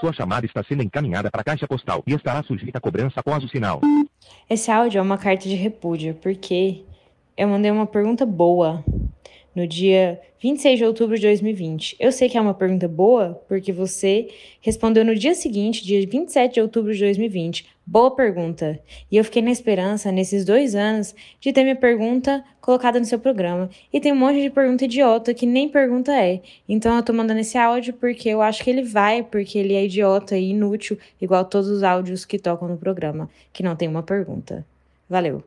Sua chamada está sendo encaminhada para a caixa postal e estará sujeita a cobrança após o sinal. Esse áudio é uma carta de repúdio, porque eu mandei uma pergunta boa no dia 26 de outubro de 2020. Eu sei que é uma pergunta boa, porque você respondeu no dia seguinte, dia 27 de outubro de 2020. Boa pergunta. E eu fiquei na esperança, nesses dois anos, de ter minha pergunta colocada no seu programa. E tem um monte de pergunta idiota que nem pergunta é. Então eu tô mandando esse áudio porque eu acho que ele vai, porque ele é idiota e inútil, igual todos os áudios que tocam no programa, que não tem uma pergunta. Valeu.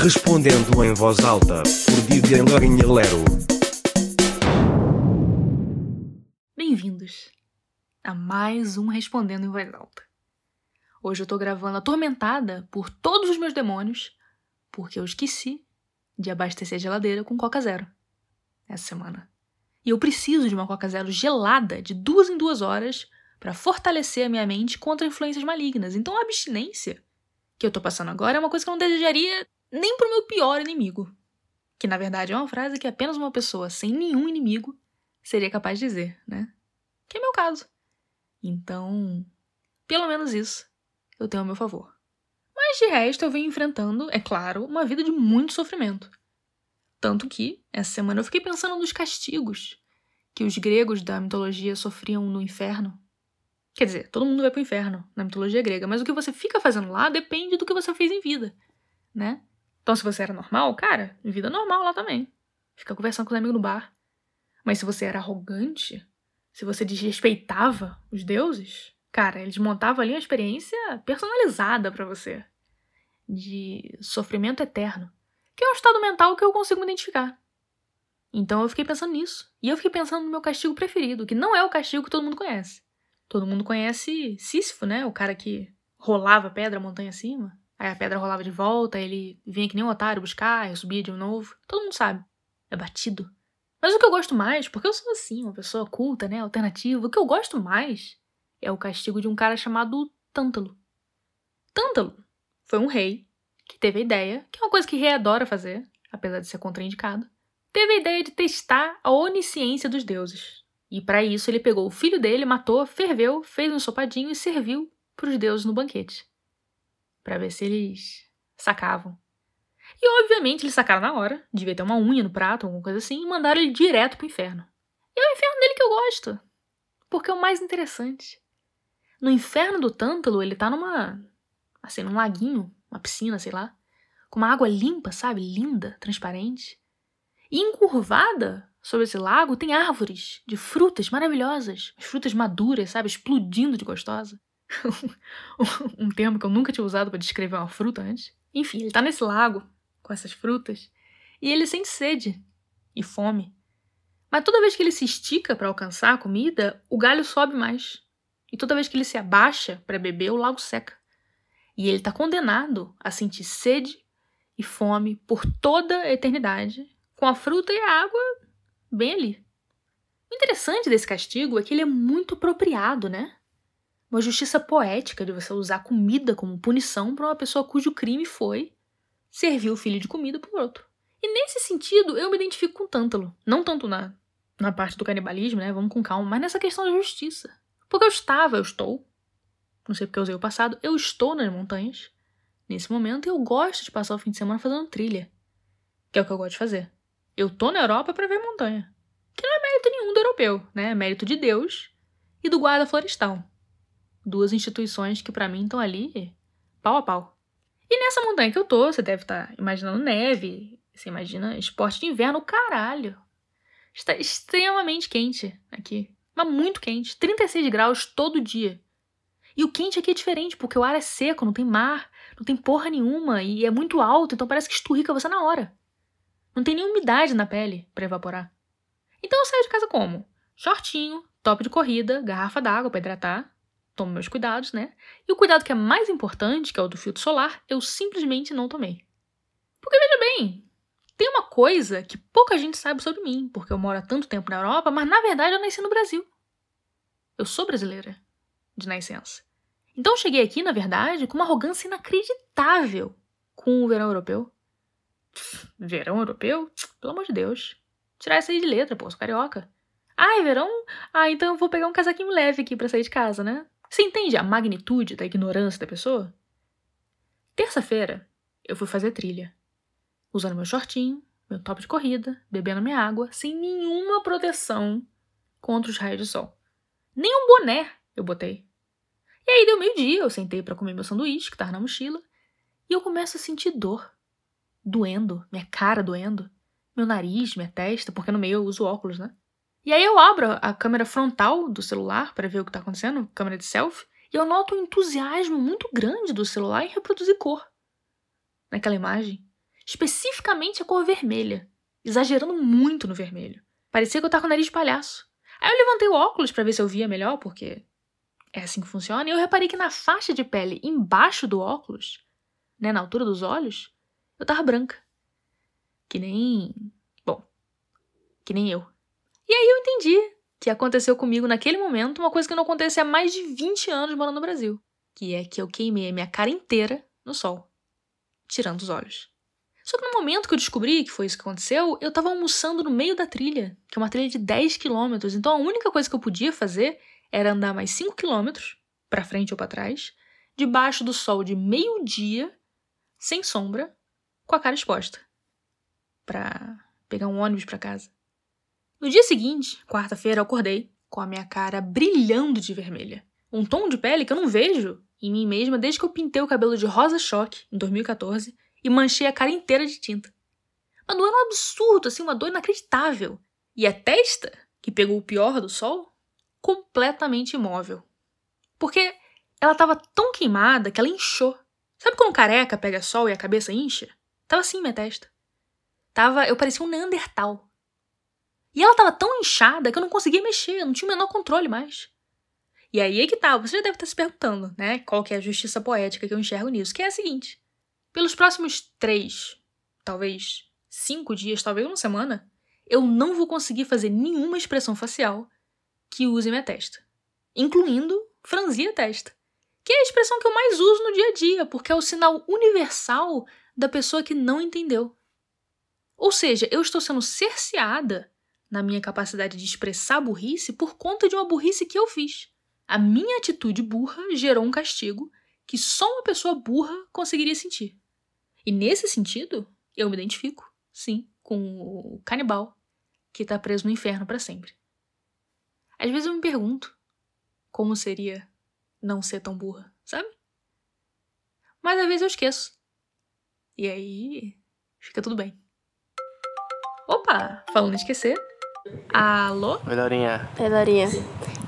Respondendo em voz alta, por Vivian Lourinha Lero. Bem-vindos a mais um Respondendo em Voz Alta. Hoje eu tô gravando atormentada por todos os meus demônios, porque eu esqueci de abastecer a geladeira com Coca Zero essa semana. E eu preciso de uma Coca Zero gelada de duas em duas horas para fortalecer a minha mente contra influências malignas. Então a abstinência que eu tô passando agora é uma coisa que eu não desejaria nem pro meu pior inimigo. Que na verdade é uma frase que apenas uma pessoa sem nenhum inimigo seria capaz de dizer, né? Que é meu caso. Então, pelo menos isso eu tenho a meu favor. Mas de resto eu venho enfrentando, é claro, uma vida de muito sofrimento. Tanto que, essa semana eu fiquei pensando nos castigos que os gregos da mitologia sofriam no inferno. Quer dizer, todo mundo vai pro inferno na mitologia grega, mas o que você fica fazendo lá depende do que você fez em vida, né? Então, se você era normal, cara, vida normal lá também. Fica conversando com os amigos no bar. Mas se você era arrogante, se você desrespeitava os deuses, cara, eles montavam ali uma experiência personalizada para você. De sofrimento eterno. Que é um estado mental que eu consigo me identificar. Então eu fiquei pensando nisso. E eu fiquei pensando no meu castigo preferido, que não é o castigo que todo mundo conhece. Todo mundo conhece Sísifo, né? O cara que rolava pedra montanha acima. Aí a pedra rolava de volta, ele vinha que nem um otário buscar, eu subia de novo. Todo mundo sabe. É batido. Mas o que eu gosto mais, porque eu sou assim, uma pessoa culta, né, alternativa, o que eu gosto mais é o castigo de um cara chamado Tântalo. Tântalo foi um rei que teve a ideia, que é uma coisa que rei adora fazer, apesar de ser contraindicado, teve a ideia de testar a onisciência dos deuses. E para isso ele pegou o filho dele, matou, ferveu, fez um ensopadinho e serviu para os deuses no banquete para ver se eles sacavam. E obviamente eles sacaram na hora, devia ter uma unha no prato, alguma coisa assim, e mandaram ele direto pro inferno. E é o inferno dele que eu gosto, porque é o mais interessante. No inferno do Tântalo, ele tá numa. assim, num laguinho, uma piscina, sei lá, com uma água limpa, sabe? Linda, transparente. E encurvada sobre esse lago tem árvores de frutas maravilhosas, as frutas maduras, sabe? Explodindo de gostosa. um termo que eu nunca tinha usado para descrever uma fruta antes. Enfim, ele tá nesse lago com essas frutas e ele sente sede e fome. Mas toda vez que ele se estica para alcançar a comida, o galho sobe mais. E toda vez que ele se abaixa para beber, o lago seca. E ele está condenado a sentir sede e fome por toda a eternidade, com a fruta e a água bem ali. O interessante desse castigo é que ele é muito apropriado, né? Uma justiça poética de você usar comida como punição para uma pessoa cujo crime foi servir o filho de comida para outro. E nesse sentido, eu me identifico com Tântalo. Não tanto na, na parte do canibalismo, né? Vamos com calma, mas nessa questão da justiça. Porque eu estava, eu estou, não sei porque eu usei o passado, eu estou nas montanhas nesse momento eu gosto de passar o fim de semana fazendo trilha. Que é o que eu gosto de fazer. Eu tô na Europa para ver montanha. Que não é mérito nenhum do europeu, né? É mérito de Deus e do guarda florestal duas instituições que para mim estão ali pau a pau. E nessa montanha que eu tô, você deve estar tá imaginando neve, você imagina esporte de inverno, caralho. Está extremamente quente aqui, mas muito quente, 36 graus todo dia. E o quente aqui é diferente, porque o ar é seco, não tem mar, não tem porra nenhuma e é muito alto, então parece que esturrica você na hora. Não tem nenhuma umidade na pele para evaporar. Então eu saio de casa como? Shortinho, top de corrida, garrafa d'água para hidratar, tomo meus cuidados, né? E o cuidado que é mais importante, que é o do filtro solar, eu simplesmente não tomei. Porque veja bem, tem uma coisa que pouca gente sabe sobre mim, porque eu moro há tanto tempo na Europa, mas na verdade eu nasci no Brasil. Eu sou brasileira, de nascença. Então eu cheguei aqui, na verdade, com uma arrogância inacreditável com o verão europeu. Verão europeu? Pelo amor de Deus. Tirar isso aí de letra, pô, sou carioca. Ai, verão? Ah, então eu vou pegar um casaquinho leve aqui para sair de casa, né? Você entende a magnitude da ignorância da pessoa? Terça-feira, eu fui fazer trilha. Usando meu shortinho, meu top de corrida, bebendo minha água, sem nenhuma proteção contra os raios de sol. Nem um boné eu botei. E aí deu meio-dia, eu sentei para comer meu sanduíche, que tava na mochila, e eu começo a sentir dor. Doendo, minha cara doendo, meu nariz, minha testa, porque no meio eu uso óculos, né? E aí eu abro a câmera frontal do celular para ver o que tá acontecendo, câmera de selfie, e eu noto um entusiasmo muito grande do celular em reproduzir cor. Naquela imagem, especificamente a cor vermelha, exagerando muito no vermelho. Parecia que eu tava com o nariz de palhaço. Aí eu levantei o óculos para ver se eu via melhor, porque é assim que funciona, e eu reparei que na faixa de pele embaixo do óculos, né, na altura dos olhos, eu tava branca. Que nem. Bom, que nem eu. E aí eu entendi que aconteceu comigo naquele momento uma coisa que não acontece há mais de 20 anos morando no Brasil. Que é que eu queimei a minha cara inteira no sol, tirando os olhos. Só que no momento que eu descobri que foi isso que aconteceu, eu tava almoçando no meio da trilha, que é uma trilha de 10 quilômetros. Então a única coisa que eu podia fazer era andar mais 5 quilômetros, para frente ou para trás, debaixo do sol de meio-dia, sem sombra, com a cara exposta, para pegar um ônibus para casa. No dia seguinte, quarta-feira, eu acordei com a minha cara brilhando de vermelha. Um tom de pele que eu não vejo em mim mesma desde que eu pintei o cabelo de rosa choque em 2014 e manchei a cara inteira de tinta. Uma dor um absurdo, assim, uma dor inacreditável. E a testa, que pegou o pior do sol, completamente imóvel. Porque ela estava tão queimada que ela inchou. Sabe quando careca pega sol e a cabeça incha? Tava assim minha testa. Tava, eu parecia um Neandertal. E ela tava tão inchada que eu não conseguia mexer, eu não tinha o menor controle mais. E aí é que tá, você já deve estar se perguntando, né? Qual que é a justiça poética que eu enxergo nisso? Que é a seguinte: pelos próximos três, talvez cinco dias, talvez uma semana, eu não vou conseguir fazer nenhuma expressão facial que use minha testa, incluindo franzir a testa, que é a expressão que eu mais uso no dia a dia, porque é o sinal universal da pessoa que não entendeu. Ou seja, eu estou sendo cerceada na minha capacidade de expressar burrice por conta de uma burrice que eu fiz. A minha atitude burra gerou um castigo que só uma pessoa burra conseguiria sentir. E nesse sentido, eu me identifico, sim, com o canibal que está preso no inferno para sempre. Às vezes eu me pergunto como seria não ser tão burra, sabe? Mas às vezes eu esqueço. E aí fica tudo bem. Opa, falando em esquecer. Alô? Oi, Laurinha. Oi, Laurinha.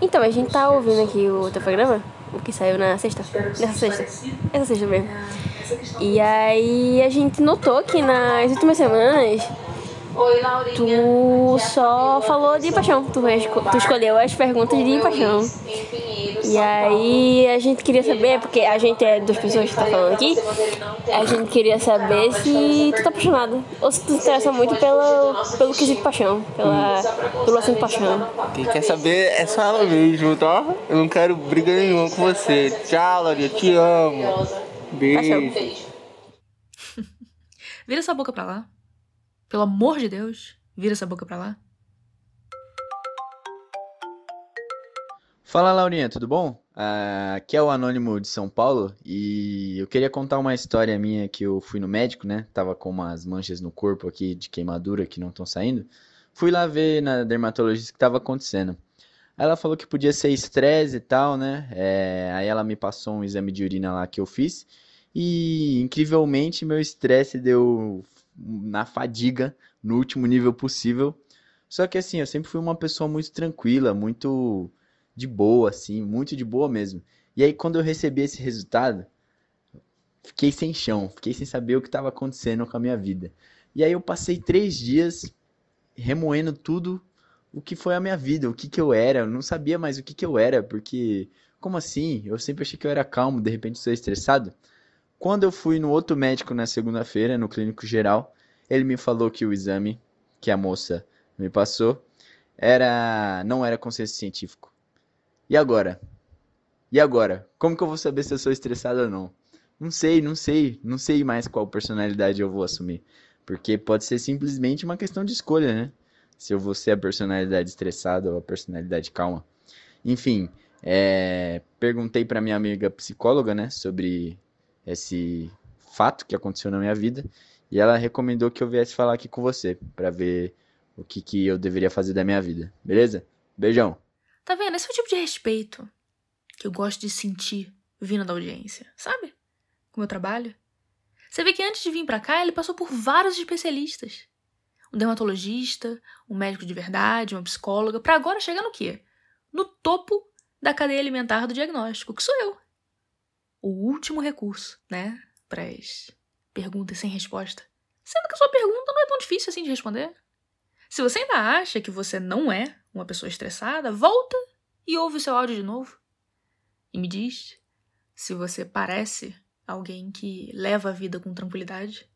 Então, a gente tá ouvindo aqui o teu programa, o que saiu na sexta. Nessa sexta. Essa sexta mesmo. E aí a gente notou que nas últimas semanas tu só falou de paixão. Tu, tu escolheu as perguntas de paixão. E aí a gente queria saber, porque a gente é duas pessoas que tá falando aqui, a gente queria saber se tu tá apaixonada. Ou se tu se interessa muito pelo, pelo quesito paixão, pela, pelo assunto paixão. Quem quer saber é só ela mesmo, tá? Eu não quero briga nenhuma com você. Tchau, Laurinha, te amo. Beijo. Vira essa boca pra lá. Pelo amor de Deus, vira essa boca pra lá. Fala Laurinha, tudo bom? Ah, aqui é o Anônimo de São Paulo e eu queria contar uma história minha que eu fui no médico, né? Tava com umas manchas no corpo aqui de queimadura que não estão saindo. Fui lá ver na dermatologista o que estava acontecendo. Aí ela falou que podia ser estresse e tal, né? É, aí ela me passou um exame de urina lá que eu fiz e incrivelmente meu estresse deu na fadiga, no último nível possível. Só que assim, eu sempre fui uma pessoa muito tranquila, muito de boa, assim, muito de boa mesmo. E aí, quando eu recebi esse resultado, fiquei sem chão, fiquei sem saber o que estava acontecendo com a minha vida. E aí, eu passei três dias remoendo tudo o que foi a minha vida, o que, que eu era. Eu não sabia mais o que, que eu era, porque, como assim? Eu sempre achei que eu era calmo, de repente sou estressado. Quando eu fui no outro médico na segunda-feira, no clínico geral, ele me falou que o exame que a moça me passou era não era consenso científico. E agora? E agora? Como que eu vou saber se eu sou estressado ou não? Não sei, não sei, não sei mais qual personalidade eu vou assumir. Porque pode ser simplesmente uma questão de escolha, né? Se eu vou ser a personalidade estressada ou a personalidade calma. Enfim, é, perguntei para minha amiga psicóloga, né, sobre esse fato que aconteceu na minha vida e ela recomendou que eu viesse falar aqui com você para ver o que, que eu deveria fazer da minha vida, beleza? Beijão. Tá vendo? Esse é o tipo de respeito que eu gosto de sentir vindo da audiência, sabe? Com o meu trabalho. Você vê que antes de vir para cá, ele passou por vários especialistas. Um dermatologista, um médico de verdade, uma psicóloga, para agora chegar no quê? No topo da cadeia alimentar do diagnóstico, que sou eu. O último recurso, né? Para as perguntas sem resposta. Sendo que a sua pergunta não é tão difícil assim de responder. Se você ainda acha que você não é uma pessoa estressada, volta e ouve o seu áudio de novo. E me diz se você parece alguém que leva a vida com tranquilidade.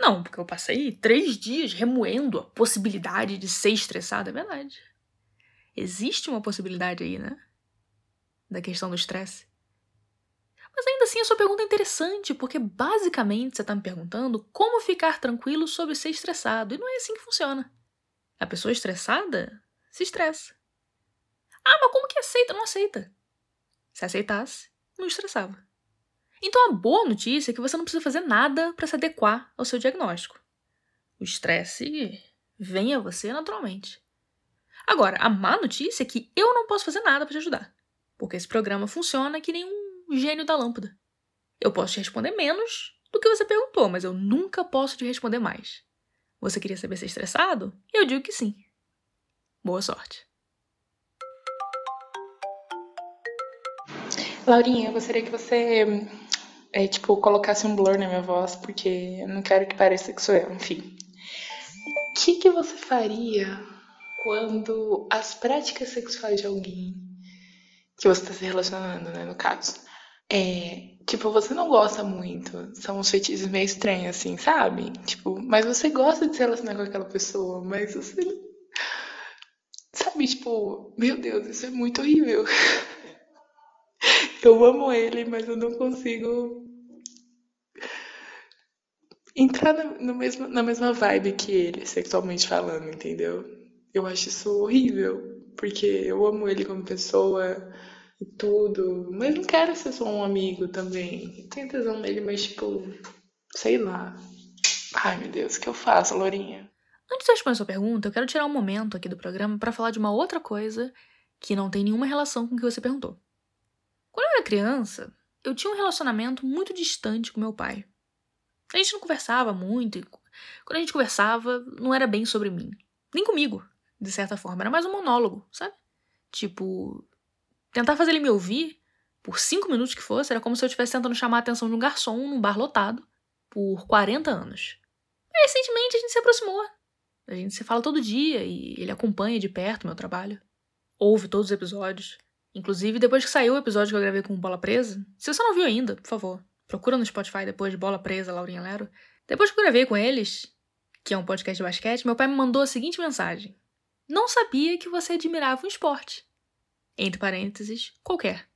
Não, porque eu passei três dias remoendo a possibilidade de ser estressada, é verdade. Existe uma possibilidade aí, né? Da questão do estresse. Mas ainda assim, a sua pergunta é interessante, porque basicamente você está me perguntando como ficar tranquilo sobre ser estressado. E não é assim que funciona. A pessoa estressada se estressa. Ah, mas como que aceita? Não aceita. Se aceitasse, não estressava. Então a boa notícia é que você não precisa fazer nada para se adequar ao seu diagnóstico. O estresse vem a você naturalmente. Agora, a má notícia é que eu não posso fazer nada para te ajudar, porque esse programa funciona que nem um gênio da lâmpada. Eu posso te responder menos do que você perguntou, mas eu nunca posso te responder mais. Você queria saber se é estressado? Eu digo que sim. Boa sorte. Laurinha, eu gostaria que você, é, tipo, colocasse um blur na minha voz, porque eu não quero que pareça que sou eu, enfim. O que, que você faria quando as práticas sexuais de alguém que você está se relacionando, né, no caso, é, tipo, você não gosta muito, são uns feitiços meio estranhos, assim, sabe? Tipo, mas você gosta de se relacionar com aquela pessoa, mas você. Sabe, tipo, meu Deus, isso é muito horrível. Eu amo ele, mas eu não consigo entrar na, no mesmo, na mesma vibe que ele, sexualmente falando, entendeu? Eu acho isso horrível, porque eu amo ele como pessoa e tudo, mas não quero ser só um amigo também. Tenho tesão nele, mas tipo, sei lá. Ai meu Deus, o que eu faço, Lourinha? Antes de eu responder a sua pergunta, eu quero tirar um momento aqui do programa para falar de uma outra coisa que não tem nenhuma relação com o que você perguntou. Quando eu era criança, eu tinha um relacionamento muito distante com meu pai. A gente não conversava muito, e quando a gente conversava, não era bem sobre mim. Nem comigo, de certa forma. Era mais um monólogo, sabe? Tipo, tentar fazer ele me ouvir, por cinco minutos que fosse, era como se eu estivesse tentando chamar a atenção de um garçom num bar lotado, por 40 anos. E recentemente a gente se aproximou. A gente se fala todo dia e ele acompanha de perto o meu trabalho. Ouve todos os episódios. Inclusive, depois que saiu o episódio que eu gravei com Bola Presa, se você não viu ainda, por favor, procura no Spotify depois de Bola Presa, Laurinha Lero. Depois que eu gravei com eles, que é um podcast de basquete, meu pai me mandou a seguinte mensagem: Não sabia que você admirava um esporte. Entre parênteses, qualquer.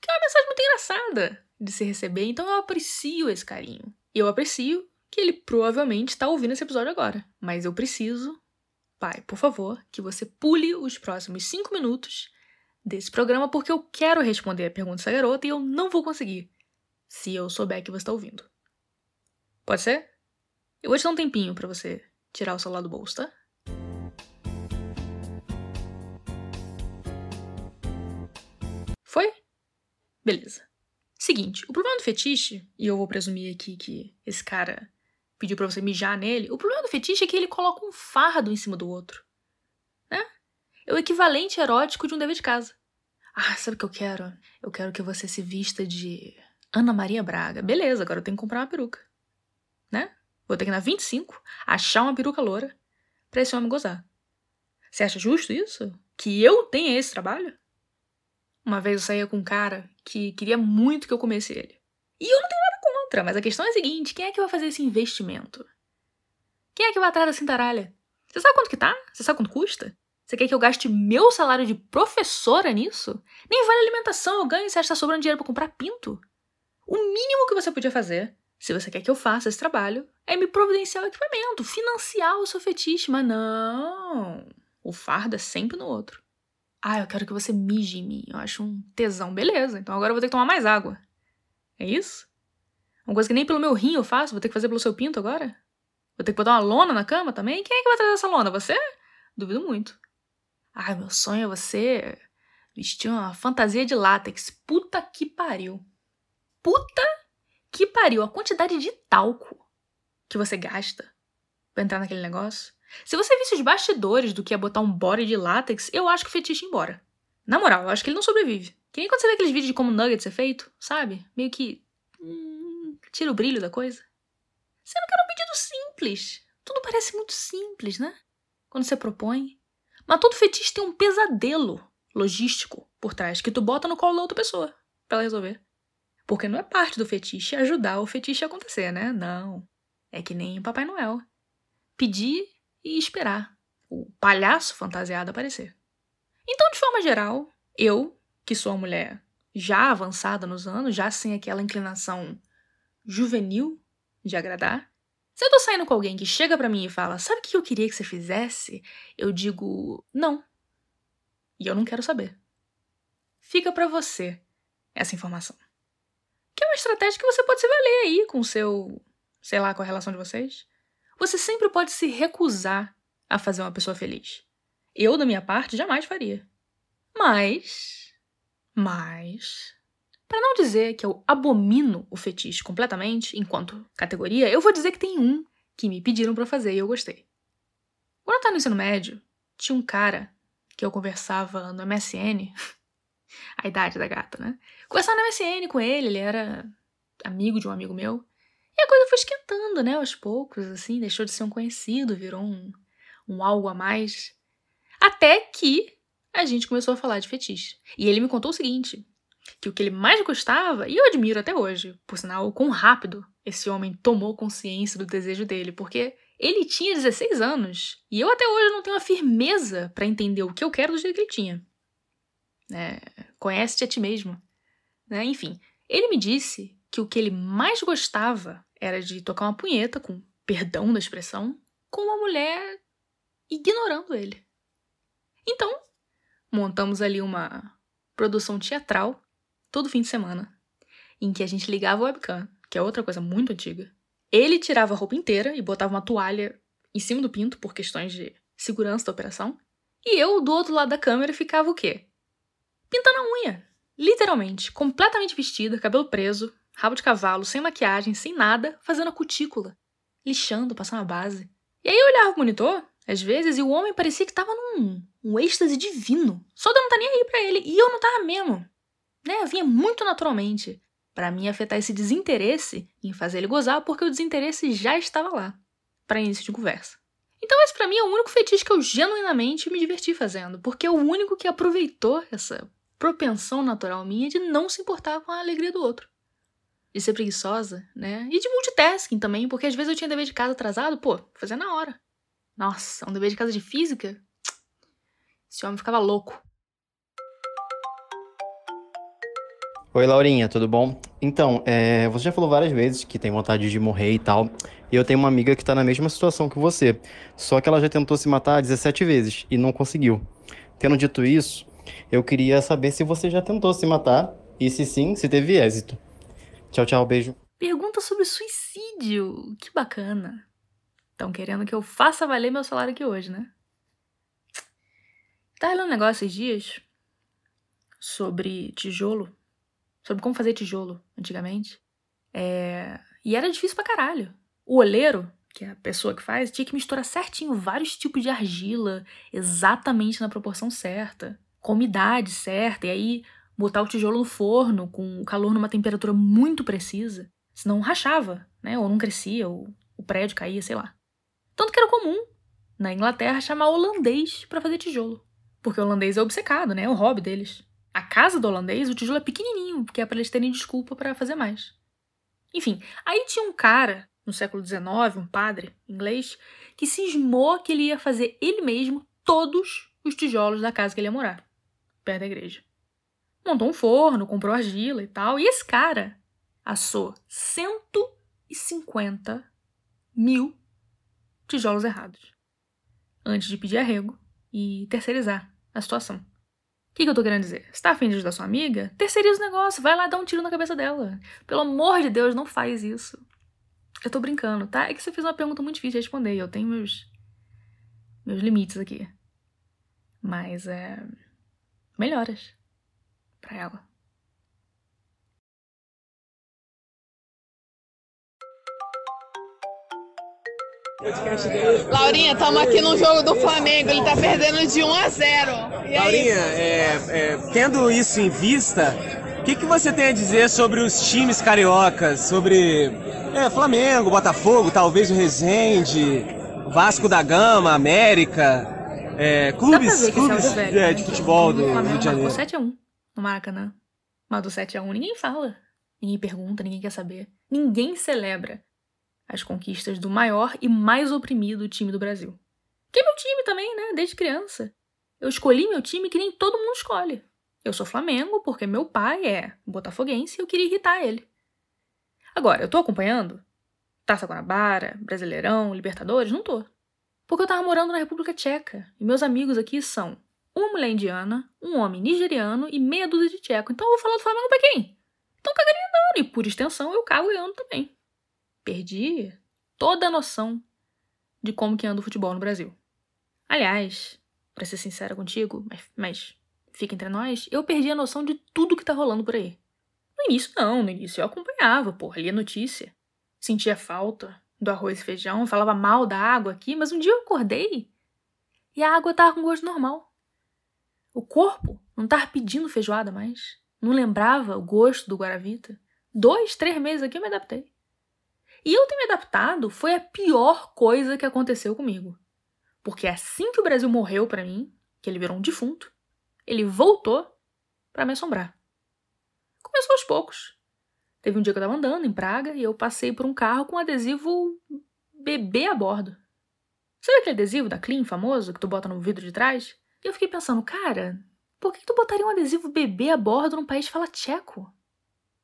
Que é uma mensagem muito engraçada de se receber, então eu aprecio esse carinho. E eu aprecio que ele provavelmente está ouvindo esse episódio agora. Mas eu preciso, pai, por favor, que você pule os próximos cinco minutos desse programa porque eu quero responder a pergunta dessa garota e eu não vou conseguir se eu souber que você está ouvindo. Pode ser? Eu vou te dar um tempinho para você tirar o celular do bolso, tá? Beleza. Seguinte, o problema do fetiche, e eu vou presumir aqui que esse cara pediu pra você mijar nele, o problema do fetiche é que ele coloca um fardo em cima do outro. Né? É o equivalente erótico de um dever de casa. Ah, sabe o que eu quero? Eu quero que você se vista de Ana Maria Braga. Beleza, agora eu tenho que comprar uma peruca. Né? Vou ter que ir na 25 achar uma peruca loura pra esse homem gozar. Você acha justo isso? Que eu tenha esse trabalho? Uma vez eu saía com um cara que queria muito que eu comesse ele. E eu não tenho nada contra, mas a questão é a seguinte: quem é que vai fazer esse investimento? Quem é que vai atrás da cintaralha? Você sabe quanto que tá? Você sabe quanto custa? Você quer que eu gaste meu salário de professora nisso? Nem vale alimentação eu ganho se acha que tá sobrando dinheiro pra comprar pinto. O mínimo que você podia fazer, se você quer que eu faça esse trabalho, é me providenciar o equipamento, financiar o seu fetiche, mas não. O fardo é sempre no outro. Ah, eu quero que você mije em mim. Eu acho um tesão. Beleza, então agora eu vou ter que tomar mais água. É isso? Uma coisa que nem pelo meu rim eu faço, vou ter que fazer pelo seu pinto agora? Vou ter que botar uma lona na cama também? Quem é que vai trazer essa lona? Você? Duvido muito. Ai, meu sonho é você vestir uma fantasia de látex. Puta que pariu. Puta que pariu. A quantidade de talco que você gasta pra entrar naquele negócio. Se você visse os bastidores do que é botar um body de látex, eu acho que o fetiche ia embora. Na moral, eu acho que ele não sobrevive. Que nem quando você vê aqueles vídeos de como nuggets é feito, sabe? Meio que. Hum, tira o brilho da coisa. Você não quer um pedido simples. Tudo parece muito simples, né? Quando você propõe. Mas todo fetiche tem um pesadelo logístico por trás que tu bota no colo da outra pessoa pra ela resolver. Porque não é parte do fetiche ajudar o fetiche a acontecer, né? Não. É que nem Papai Noel. Pedir e esperar o palhaço fantasiado aparecer. Então, de forma geral, eu, que sou uma mulher já avançada nos anos, já sem aquela inclinação juvenil de agradar, se eu tô saindo com alguém que chega para mim e fala, sabe o que eu queria que você fizesse? Eu digo, não. E eu não quero saber. Fica para você essa informação. Que é uma estratégia que você pode se valer aí com o seu, sei lá, com a relação de vocês. Você sempre pode se recusar a fazer uma pessoa feliz. Eu, da minha parte, jamais faria. Mas. Mas. Para não dizer que eu abomino o fetiche completamente, enquanto categoria, eu vou dizer que tem um que me pediram para fazer e eu gostei. Quando eu tava no ensino médio, tinha um cara que eu conversava no MSN. a idade da gata, né? Conversava no MSN com ele, ele era amigo de um amigo meu. E a coisa foi esquentando, né, aos poucos, assim, deixou de ser um conhecido, virou um, um algo a mais. Até que a gente começou a falar de fetiche. E ele me contou o seguinte: que o que ele mais gostava, e eu admiro até hoje, por sinal, quão rápido esse homem tomou consciência do desejo dele, porque ele tinha 16 anos e eu até hoje não tenho a firmeza para entender o que eu quero do jeito que ele tinha. É, Conhece-te a ti mesmo. Né? Enfim, ele me disse que o que ele mais gostava era de tocar uma punheta, com perdão da expressão, com uma mulher ignorando ele. Então, montamos ali uma produção teatral todo fim de semana, em que a gente ligava o webcam, que é outra coisa muito antiga. Ele tirava a roupa inteira e botava uma toalha em cima do pinto por questões de segurança da operação. E eu, do outro lado da câmera, ficava o quê? Pintando a unha. Literalmente, completamente vestida, cabelo preso, rabo de cavalo, sem maquiagem, sem nada, fazendo a cutícula, lixando, passando a base. E aí eu olhava pro monitor, às vezes, e o homem parecia que tava num um êxtase divino. Só de eu não tá nem aí pra ele. E eu não tava mesmo. Né? Vinha muito naturalmente. para mim afetar esse desinteresse em fazer ele gozar, porque o desinteresse já estava lá, para início de conversa. Então esse para mim é o único fetiche que eu genuinamente me diverti fazendo, porque é o único que aproveitou essa propensão natural minha de não se importar com a alegria do outro de ser preguiçosa, né? E de multitasking também, porque às vezes eu tinha dever de casa atrasado, pô, fazer na hora. Nossa, um dever de casa de física? Esse homem ficava louco. Oi, Laurinha, tudo bom? Então, é, você já falou várias vezes que tem vontade de morrer e tal. E eu tenho uma amiga que tá na mesma situação que você. Só que ela já tentou se matar 17 vezes e não conseguiu. Tendo dito isso, eu queria saber se você já tentou se matar e se sim, se teve êxito. Tchau, tchau, beijo. Pergunta sobre suicídio. Que bacana. Estão querendo que eu faça valer meu salário aqui hoje, né? Tá lendo um negócio esses dias sobre tijolo. Sobre como fazer tijolo antigamente. É... E era difícil pra caralho. O oleiro, que é a pessoa que faz, tinha que misturar certinho vários tipos de argila, exatamente na proporção certa, com umidade certa, e aí botar o tijolo no forno com o calor numa temperatura muito precisa, senão rachava, né? Ou não crescia, ou o prédio caía, sei lá. Tanto que era comum na Inglaterra chamar holandês para fazer tijolo, porque o holandês é obcecado, né? É o hobby deles. A casa do holandês, o tijolo é pequenininho, porque é para eles terem desculpa para fazer mais. Enfim, aí tinha um cara no século XIX, um padre inglês, que cismou que ele ia fazer ele mesmo todos os tijolos da casa que ele ia morar, perto da igreja montou um forno, comprou argila e tal. E esse cara assou 150 mil tijolos errados antes de pedir arrego e terceirizar a situação. O que, que eu tô querendo dizer? Você tá afim de ajudar sua amiga? Terceiriza o negócio, vai lá dar um tiro na cabeça dela. Pelo amor de Deus, não faz isso. Eu tô brincando, tá? É que você fez uma pergunta muito difícil de responder. Eu tenho meus, meus limites aqui. Mas é. Melhoras para ela. Laurinha, estamos aqui no jogo do Flamengo, ele tá perdendo de 1 a 0. E Laurinha, é, é, tendo isso em vista, o que, que você tem a dizer sobre os times cariocas, sobre é, Flamengo, Botafogo, talvez o Resende, Vasco da Gama, América, é, clubes, clubes é velho, é, né? de futebol do O Flamengo Rio de Janeiro? marcou 7x1 no Maracanã. Mas do 7x1 ninguém fala. Ninguém pergunta, ninguém quer saber. Ninguém celebra as conquistas do maior e mais oprimido time do Brasil. Que é meu time também, né? Desde criança. Eu escolhi meu time que nem todo mundo escolhe. Eu sou Flamengo porque meu pai é botafoguense e eu queria irritar ele. Agora, eu tô acompanhando? Taça Guanabara, Brasileirão, Libertadores? Não tô. Porque eu tava morando na República Tcheca e meus amigos aqui são uma mulher indiana, um homem nigeriano e meia dúzia de tcheco. Então eu vou falar do Flamengo pra quem? Então cagaria andando e, por extensão, eu cago e ando também. Perdi toda a noção de como que anda o futebol no Brasil. Aliás, pra ser sincera contigo, mas, mas fica entre nós, eu perdi a noção de tudo que tá rolando por aí. No início, não. No início eu acompanhava, porra, lia notícia. Sentia falta do arroz e feijão, falava mal da água aqui, mas um dia eu acordei e a água tava com gosto normal. O corpo não tava pedindo feijoada mais. Não lembrava o gosto do Guaravita. Dois, três meses aqui eu me adaptei. E eu ter me adaptado foi a pior coisa que aconteceu comigo. Porque assim que o Brasil morreu pra mim, que ele virou um defunto, ele voltou pra me assombrar. Começou aos poucos. Teve um dia que eu tava andando em Praga e eu passei por um carro com um adesivo bebê a bordo. Sabe aquele adesivo da Clean famoso que tu bota no vidro de trás? E eu fiquei pensando, cara, por que tu botaria um adesivo bebê a bordo num país que fala tcheco?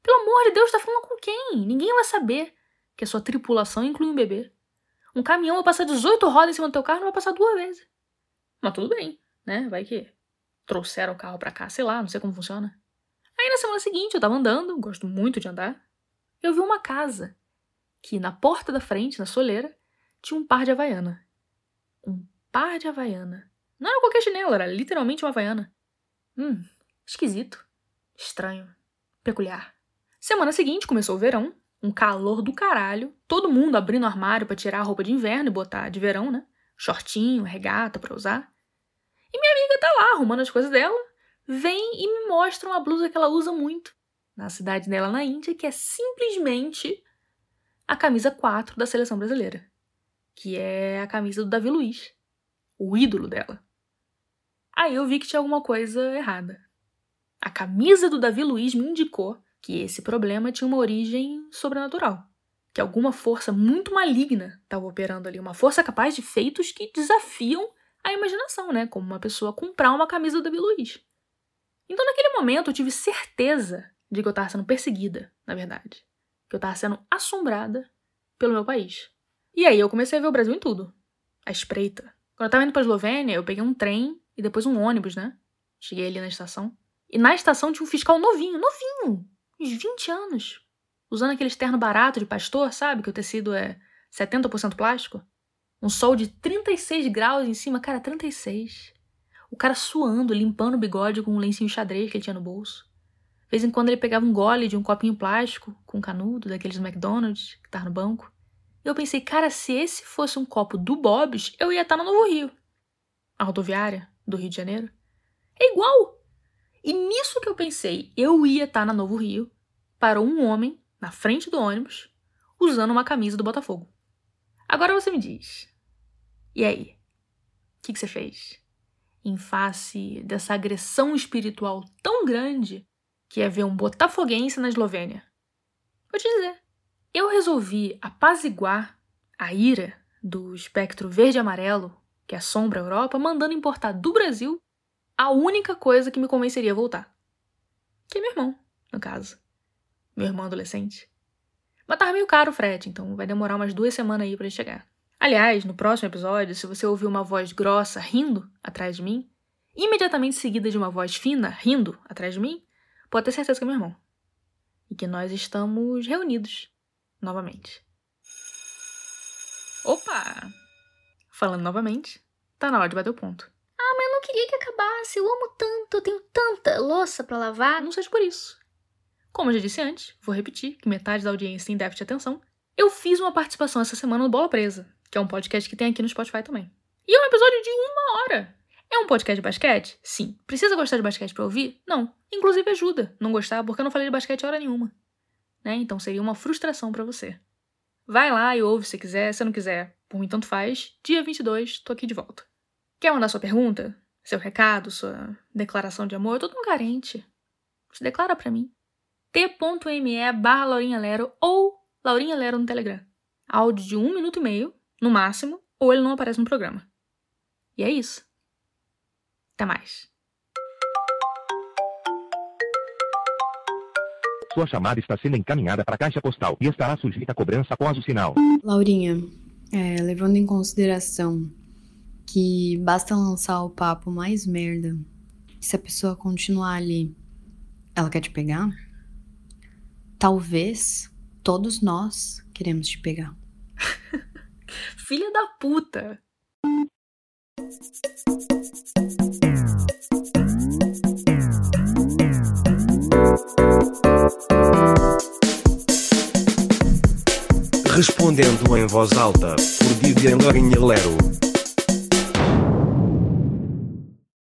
Pelo amor de Deus, tá falando com quem? Ninguém vai saber que a sua tripulação inclui um bebê. Um caminhão vai passar 18 rodas em cima do teu carro, não vai passar duas vezes. Mas tudo bem, né? Vai que trouxeram o carro pra cá, sei lá, não sei como funciona. Aí na semana seguinte eu tava andando, gosto muito de andar, eu vi uma casa que na porta da frente, na soleira, tinha um par de havaiana. Um par de havaiana. Não era qualquer chinelo, era literalmente uma havaiana. Hum, esquisito. Estranho. Peculiar. Semana seguinte começou o verão, um calor do caralho, todo mundo abrindo o armário pra tirar a roupa de inverno e botar de verão, né? Shortinho, regata pra usar. E minha amiga tá lá arrumando as coisas dela, vem e me mostra uma blusa que ela usa muito na cidade dela na Índia, que é simplesmente a camisa 4 da seleção brasileira, que é a camisa do Davi Luiz, o ídolo dela. Aí eu vi que tinha alguma coisa errada. A camisa do Davi Luiz me indicou que esse problema tinha uma origem sobrenatural, que alguma força muito maligna estava operando ali, uma força capaz de feitos que desafiam a imaginação, né? Como uma pessoa comprar uma camisa do Davi Luiz. Então, naquele momento, eu tive certeza de que eu estava sendo perseguida, na verdade. Que eu estava sendo assombrada pelo meu país. E aí eu comecei a ver o Brasil em tudo. A espreita. Quando eu estava indo pra Eslovênia, eu peguei um trem e depois um ônibus, né? Cheguei ali na estação. E na estação tinha um fiscal novinho, novinho! Uns 20 anos. Usando aquele terno barato de pastor, sabe? Que o tecido é 70% plástico. Um sol de 36 graus em cima, cara, 36. O cara suando, limpando o bigode com um lencinho xadrez que ele tinha no bolso. De vez em quando ele pegava um gole de um copinho plástico com canudo, daqueles do McDonald's, que tava no banco. E eu pensei, cara, se esse fosse um copo do Bob's, eu ia estar no Novo Rio. A rodoviária do Rio de Janeiro. É igual! E nisso que eu pensei, eu ia estar na Novo Rio, parou um homem na frente do ônibus, usando uma camisa do Botafogo. Agora você me diz, e aí? O que, que você fez? Em face dessa agressão espiritual tão grande que é ver um botafoguense na Eslovênia. Vou te dizer, eu resolvi apaziguar a ira do espectro verde-amarelo que assombra a Europa, mandando importar do Brasil a única coisa que me convenceria a voltar. Que é meu irmão, no caso. meu irmão adolescente. Mas tava meio caro o frete, então vai demorar umas duas semanas aí pra ele chegar. Aliás, no próximo episódio, se você ouvir uma voz grossa rindo atrás de mim, imediatamente seguida de uma voz fina rindo atrás de mim, pode ter certeza que é meu irmão. E que nós estamos reunidos novamente. Opa! Falando novamente, tá na hora de bater o ponto. Ah, mas eu não queria que acabasse. Eu amo tanto, eu tenho tanta louça pra lavar. Não seja por isso. Como eu já disse antes, vou repetir que metade da audiência tem déficit de atenção. Eu fiz uma participação essa semana no Bola Presa, que é um podcast que tem aqui no Spotify também. E é um episódio de uma hora. É um podcast de basquete? Sim. Precisa gostar de basquete pra ouvir? Não. Inclusive ajuda não gostar, porque eu não falei de basquete hora nenhuma. Né? Então seria uma frustração para você. Vai lá e ouve se quiser, se não quiser, por mim tanto faz. Dia 22, tô aqui de volta. Quer mandar sua pergunta? Seu recado, sua declaração de amor? Eu tô tão carente. Se declara pra mim. t.me barra Laurinha Lero ou Laurinha Lero no Telegram. Áudio de um minuto e meio, no máximo, ou ele não aparece no programa. E é isso. Até mais. Sua chamada está sendo encaminhada para a caixa postal e estará sujeita a cobrança após o sinal. Laurinha, é, levando em consideração que basta lançar o papo mais merda, se a pessoa continuar ali, ela quer te pegar? Talvez todos nós queremos te pegar. Filha da puta! Respondendo em voz alta, por Lourinha Lero.